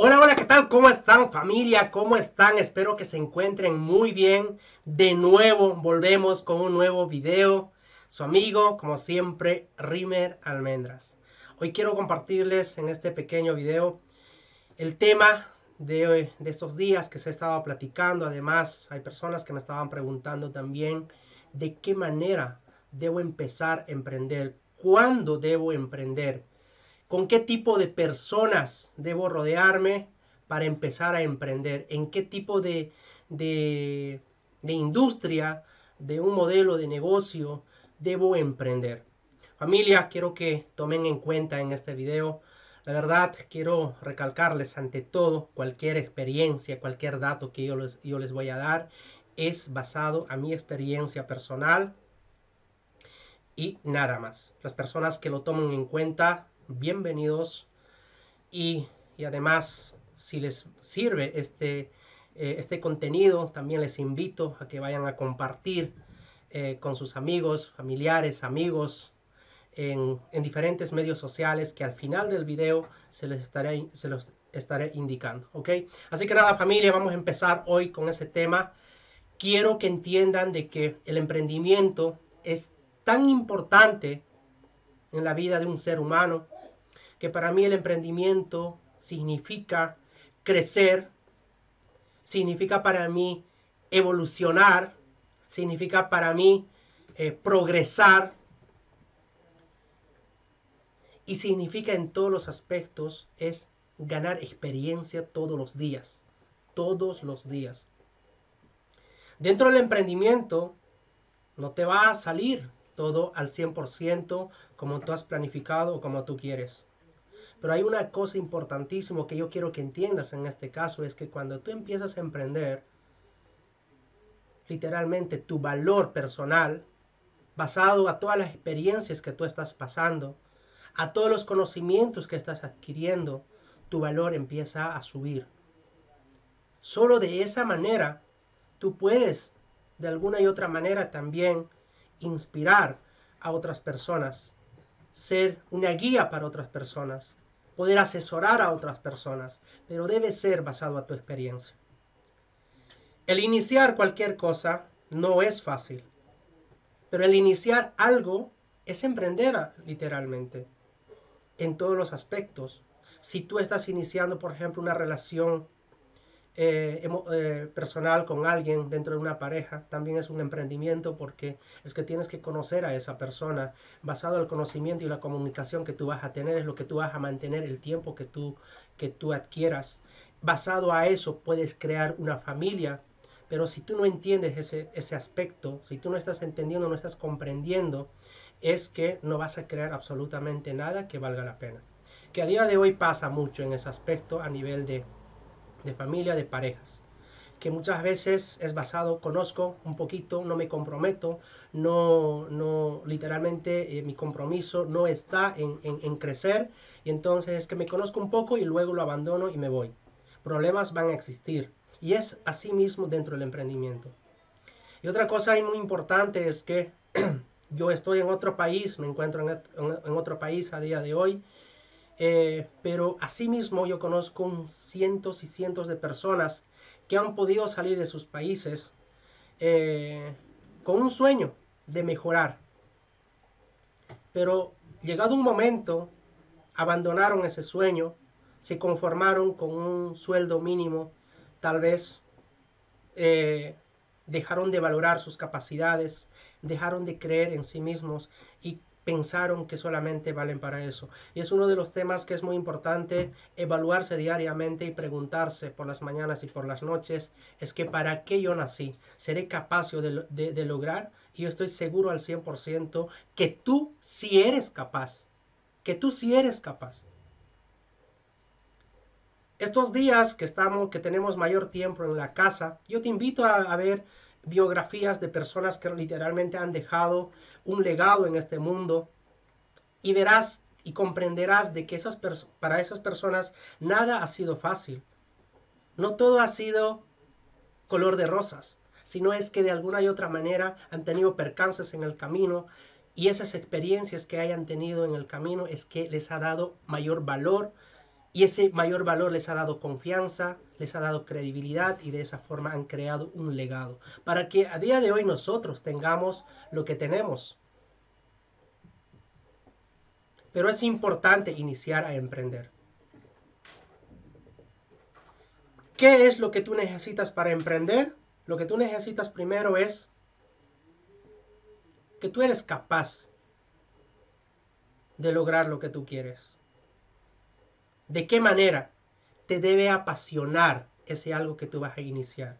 Hola, hola, ¿qué tal? ¿Cómo están familia? ¿Cómo están? Espero que se encuentren muy bien. De nuevo, volvemos con un nuevo video. Su amigo, como siempre, Rimer Almendras. Hoy quiero compartirles en este pequeño video el tema de, de estos días que se estaba platicando. Además, hay personas que me estaban preguntando también de qué manera debo empezar a emprender, cuándo debo emprender con qué tipo de personas debo rodearme para empezar a emprender, en qué tipo de, de, industria, de un modelo de negocio debo emprender. Familia, quiero que tomen en cuenta en este video. La verdad, quiero recalcarles ante todo, cualquier experiencia, cualquier dato que yo les, yo les voy a dar es basado a mi experiencia personal y nada más. Las personas que lo tomen en cuenta bienvenidos y, además si les sirve este, eh, este contenido también les invito a que vayan a compartir eh, con sus amigos, familiares, amigos en, diferentes medios sociales que al final del video se les estaré, se los estaré indicando, ¿ok? Así que nada familia, vamos a empezar hoy con ese tema. Quiero que entiendan de que el emprendimiento es tan importante en la vida de un ser humano que para mí el emprendimiento significa crecer, significa para mí evolucionar, significa para mí eh, progresar y significa en todos los aspectos es ganar experiencia todos los días, todos los días. Dentro del emprendimiento no te va a salir todo al 100% como tú has planificado o como tú quieres. Pero hay una cosa importantísima que yo quiero que entiendas en este caso, es que cuando tú empiezas a emprender, literalmente tu valor personal, basado a todas las experiencias que tú estás pasando, a todos los conocimientos que estás adquiriendo, tu valor empieza a subir. Solo de esa manera tú puedes, de alguna y otra manera también, inspirar a otras personas, ser una guía para otras personas, poder asesorar a otras personas, pero debe ser basado a tu experiencia. El iniciar cualquier cosa no es fácil, pero el iniciar algo es emprender literalmente en todos los aspectos. Si tú estás iniciando, por ejemplo, una relación eh, eh, personal con alguien dentro de una pareja también es un emprendimiento porque es que tienes que conocer a esa persona basado en el conocimiento y la comunicación que tú vas a tener es lo que tú vas a mantener el tiempo que tú que tú adquieras. Basado a eso puedes crear una familia pero si tú no entiendes ese, ese aspecto si tú no estás entendiendo no estás comprendiendo es que no vas a crear absolutamente nada que valga la pena. Que a día de hoy pasa mucho en ese aspecto a nivel de de familia, de parejas, que muchas veces es basado, conozco un poquito, no me comprometo, no, no, literalmente eh, mi compromiso no está en, en, crecer, y entonces es que me conozco un poco y luego lo abandono y me voy. Problemas van a existir, y es así mismo dentro del emprendimiento. Y otra cosa muy importante es que yo estoy en otro país, me encuentro en, en otro país a día de hoy, eh, pero asimismo yo conozco cientos y cientos de personas que han podido salir de sus países eh, con un sueño de mejorar. Pero llegado un momento, abandonaron ese sueño, se conformaron con un sueldo mínimo, tal vez eh, dejaron de valorar sus capacidades, dejaron de creer en sí mismos y pensaron que solamente valen para eso. Y es uno de los temas que es muy importante evaluarse diariamente y preguntarse por las mañanas y por las noches, es que para qué yo nací, seré capaz de, de, lograr y yo estoy seguro al 100% que tú sí eres capaz, que tú sí eres capaz. Estos días que estamos, que tenemos mayor tiempo en la casa, yo te invito a ver biografías de personas que literalmente han dejado un legado en este mundo y verás y comprenderás de que esas para esas personas nada ha sido fácil. No todo ha sido color de rosas, sino es que de alguna y otra manera han tenido percances en el camino y esas experiencias que hayan tenido en el camino es que les ha dado mayor valor Y ese mayor valor les ha dado confianza, les ha dado credibilidad y de esa forma han creado un legado para que a día de hoy nosotros tengamos lo que tenemos. Pero es importante iniciar a emprender. ¿Qué es lo que tú necesitas para emprender? Lo que tú necesitas primero es que tú eres capaz de lograr lo que tú quieres. ¿De qué manera? Te debe apasionar ese algo que tú vas a iniciar.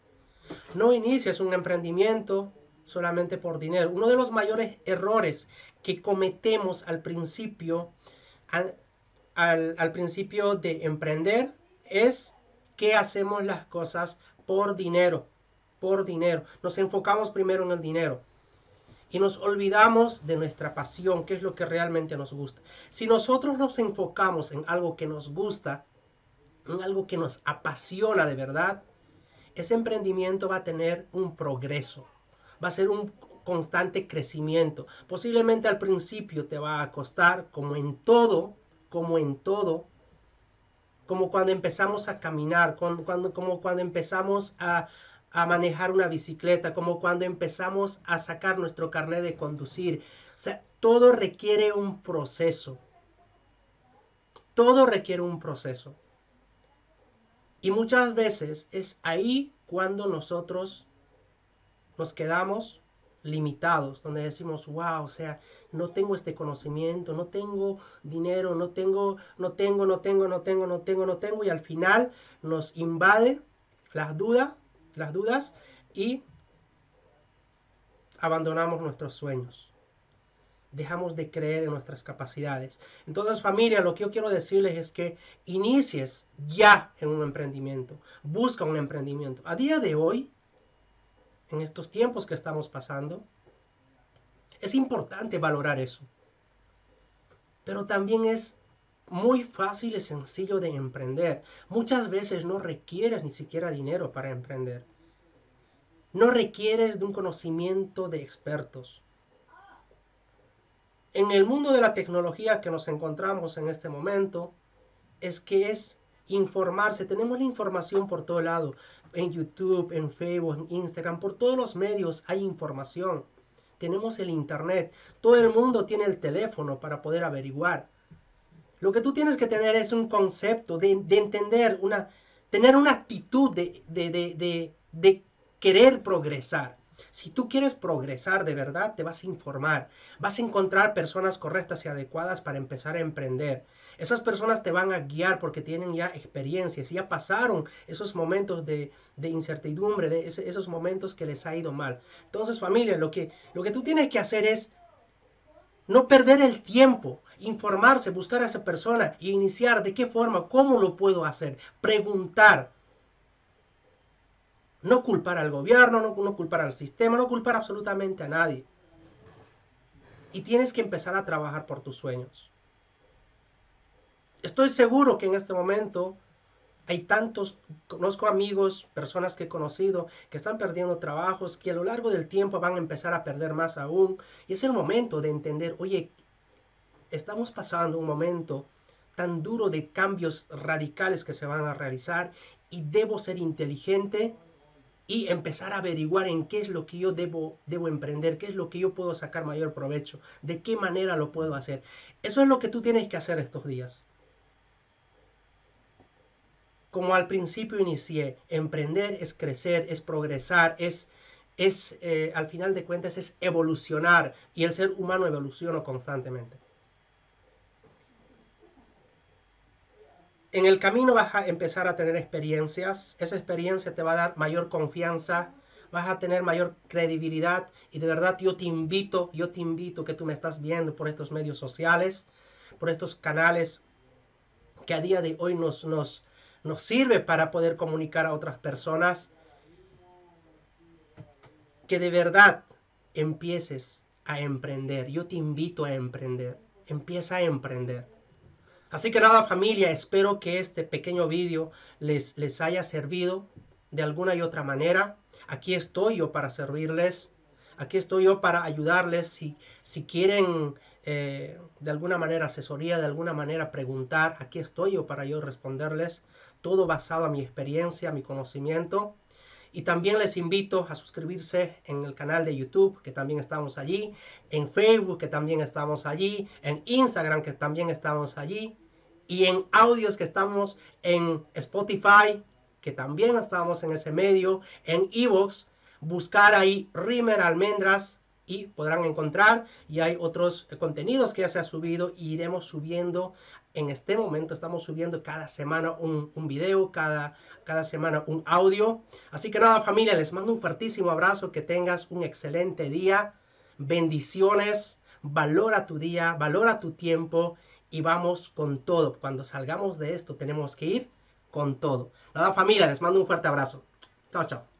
No inicies un emprendimiento solamente por dinero. Uno de los mayores errores que cometemos al principio, al, principio de emprender es que hacemos las cosas por dinero, por dinero. Nos enfocamos primero en el dinero y nos olvidamos de nuestra pasión, que es lo que realmente nos gusta. Si nosotros nos enfocamos en algo que nos gusta, en algo que nos apasiona de verdad, ese emprendimiento va a tener un progreso, va a ser un constante crecimiento. Posiblemente al principio te va a costar, como en todo, como en todo, como cuando empezamos a caminar, cuando, como cuando empezamos a, a manejar una bicicleta, como cuando empezamos a sacar nuestro carnet de conducir. O sea, todo requiere un proceso. Todo requiere un proceso. Y muchas veces es ahí cuando nosotros nos quedamos limitados, donde decimos, wow, o sea, no tengo este conocimiento, no tengo dinero, no tengo, no tengo, no tengo, no tengo, no tengo, no tengo, y al final nos invade las dudas las dudas y abandonamos nuestros sueños. Dejamos de creer en nuestras capacidades. Entonces, familia, lo que yo quiero decirles es que inicies ya en un emprendimiento. Busca un emprendimiento. A día de hoy, en estos tiempos que estamos pasando, es importante valorar eso. Pero también es muy fácil y sencillo de emprender. Muchas veces no requieres ni siquiera dinero para emprender. No requieres de un conocimiento de expertos. En el mundo de la tecnología que nos encontramos en este momento, es que es informarse. Tenemos la información por todo lado. En YouTube, en Facebook, en Instagram, por todos los medios hay información. Tenemos el Internet. Todo el mundo tiene el teléfono para poder averiguar. Lo que tú tienes que tener es un concepto de, entender, una, tener una actitud de, de, de querer progresar. Si tú quieres progresar de verdad, te vas a informar, vas a encontrar personas correctas y adecuadas para empezar a emprender. Esas personas te van a guiar porque tienen ya experiencias, ya pasaron esos momentos de, incertidumbre, de esos momentos que les ha ido mal. Entonces familia, lo que, lo que tú tienes que hacer es no perder el tiempo, informarse, buscar a esa persona y iniciar de qué forma, cómo lo puedo hacer, preguntar. No culpar al gobierno, no, culpar al sistema, no culpar absolutamente a nadie. Y tienes que empezar a trabajar por tus sueños. Estoy seguro que en este momento hay tantos, conozco amigos, personas que he conocido que están perdiendo trabajos, que a lo largo del tiempo van a empezar a perder más aún. Y es el momento de entender, oye, estamos pasando un momento tan duro de cambios radicales que se van a realizar y debo ser inteligente y empezar a averiguar en qué es lo que yo debo, debo emprender, qué es lo que yo puedo sacar mayor provecho, de qué manera lo puedo hacer. Eso es lo que tú tienes que hacer estos días como al principio inicié, emprender es crecer, es progresar, es, es eh, al final de cuentas, es evolucionar y el ser humano evoluciona constantemente. En el camino vas a empezar a tener experiencias, esa experiencia te va a dar mayor confianza, vas a tener mayor credibilidad y de verdad yo te invito, yo te invito que tú me estás viendo por estos medios sociales, por estos canales que a día de hoy nos, nos, nos sirve para poder comunicar a otras personas que de verdad empieces a emprender. Yo te invito a emprender. Empieza a emprender. Así que nada familia, espero que este pequeño vídeo les, les haya servido de alguna y otra manera. Aquí estoy yo para servirles. Aquí estoy yo para ayudarles si, si quieren eh, de alguna manera asesoría, de alguna manera preguntar, aquí estoy yo para yo responderles, todo basado a mi experiencia, mi conocimiento. Y también les invito a suscribirse en el canal de YouTube, que también estamos allí, en Facebook, que también estamos allí, en Instagram, que también estamos allí, y en audios que estamos en Spotify, que también estamos en ese medio, en Evox, buscar ahí Rimer Almendras y podrán encontrar y hay otros contenidos que ya se ha subido y iremos subiendo en este momento estamos subiendo cada semana un, un, video, cada, cada semana un audio. Así que nada familia, les mando un fuertísimo abrazo, que tengas un excelente día, bendiciones, valora tu día, valora tu tiempo y vamos con todo. Cuando salgamos de esto tenemos que ir con todo. Nada familia, les mando un fuerte abrazo. Chao, chao.